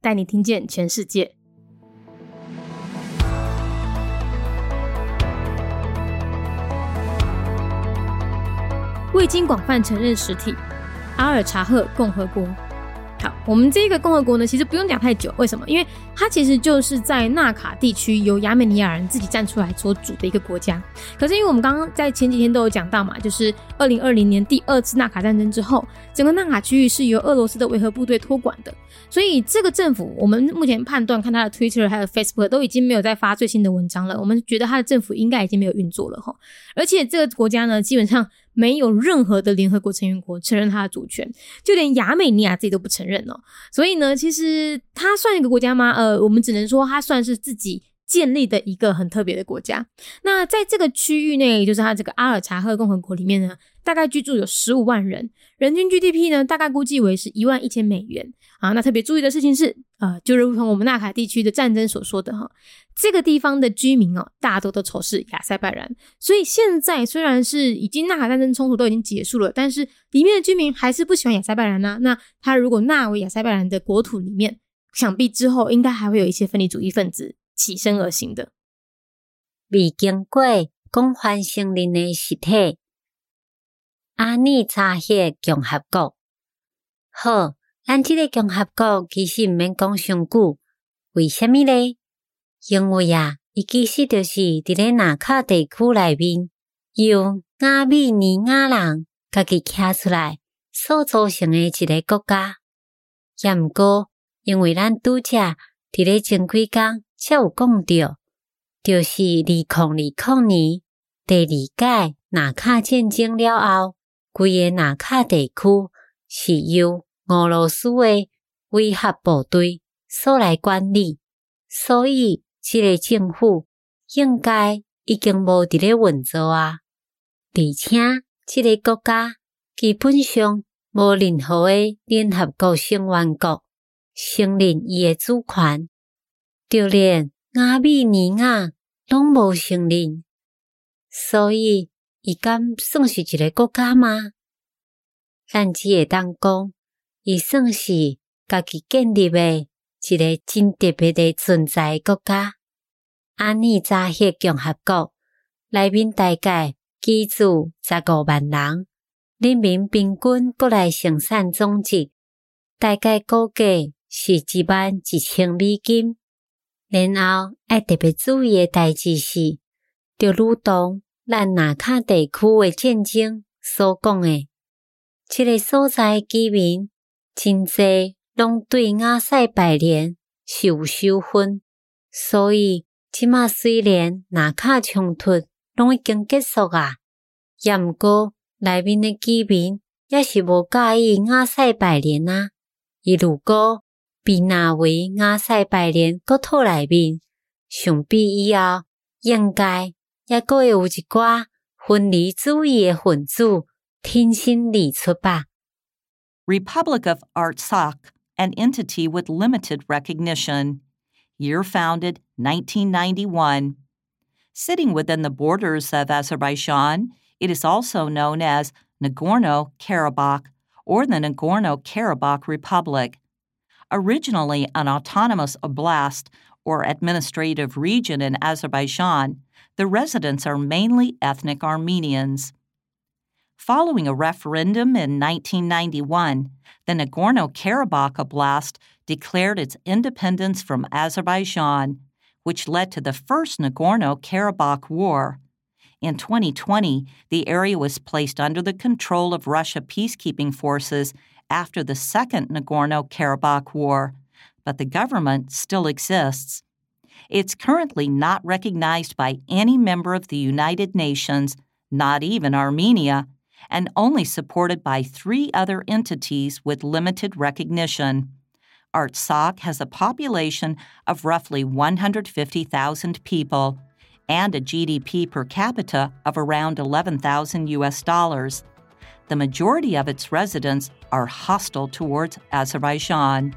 带你听见全世界。未经广泛承认实体，阿尔察赫共和国。我们这个共和国呢，其实不用讲太久。为什么？因为它其实就是在纳卡地区由亚美尼亚人自己站出来所组的一个国家。可是，因为我们刚刚在前几天都有讲到嘛，就是二零二零年第二次纳卡战争之后，整个纳卡区域是由俄罗斯的维和部队托管的。所以，这个政府，我们目前判断，看他的 Twitter 还有 Facebook 都已经没有在发最新的文章了。我们觉得他的政府应该已经没有运作了哈。而且，这个国家呢，基本上。没有任何的联合国成员国承认它的主权，就连亚美尼亚自己都不承认哦。所以呢，其实它算一个国家吗？呃，我们只能说它算是自己建立的一个很特别的国家。那在这个区域内，就是它这个阿尔察赫共和国里面呢。大概居住有十五万人，人均 GDP 呢，大概估计为是一万一千美元啊。那特别注意的事情是，呃，就如同我们纳卡地区的战争所说的哈，这个地方的居民哦，大多都仇视亚塞拜然。所以现在虽然是已经纳卡战争冲突都已经结束了，但是里面的居民还是不喜欢亚塞拜然呢。那他如果纳为亚塞拜然的国土里面，想必之后应该还会有一些分离主义分子起身而行的。未经过广泛承认的实体。阿尼查赫共和国，好，咱即个共和国其实毋免讲上久，为虾米咧？因为啊，伊其实就是伫咧南卡地区内面，由亚美尼亚人家己徛出来所组成诶一个国家。也毋过，因为咱拄则伫咧前几工才有讲着，就是二零二零年第二届纳卡战争了后。规个纳卡地区是由俄罗斯的维和部队所来管理，所以这个政府应该已经无伫咧运作啊。而且，这个国家基本上无任何的联合国成员国承认伊的主权，就连亚美尼亚拢无承认，所以。伊敢算是一个国家吗？咱只会当讲，伊算是家己建立诶一个真特别诶存在国家。安尼扎赫共和国内面大概居住十五万人，人民平均国内生产总值大概估计是一万一千美金。然后爱特别注意诶代志是，着如同。咱纳卡地区诶战争所讲的，这个所在居民真济拢对亚塞拜连是有仇恨，所以即马虽然纳卡冲突拢已经结束啊，也毋过内面诶居民也是无介意亚塞拜连啊。伊如果被纳为亚塞拜连国土内面，想必以后应该。也阁会有一寡分离主义的分子挺身而出吧。Republic of Artsakh, an entity with limited recognition. Year founded 1991. Sitting within the borders of Azerbaijan, it is also known as Nagorno Karabakh or the Nagorno Karabakh Republic. Originally an autonomous oblast or administrative region in Azerbaijan, the residents are mainly ethnic Armenians. Following a referendum in 1991, the Nagorno Karabakh Oblast declared its independence from Azerbaijan, which led to the First Nagorno Karabakh War. In 2020, the area was placed under the control of Russia peacekeeping forces after the Second Nagorno Karabakh War, but the government still exists. It's currently not recognized by any member of the United Nations, not even Armenia, and only supported by three other entities with limited recognition. Artsakh has a population of roughly 150,000 people and a GDP per capita of around 11,000 US dollars. The majority of its residents are hostile towards Azerbaijan.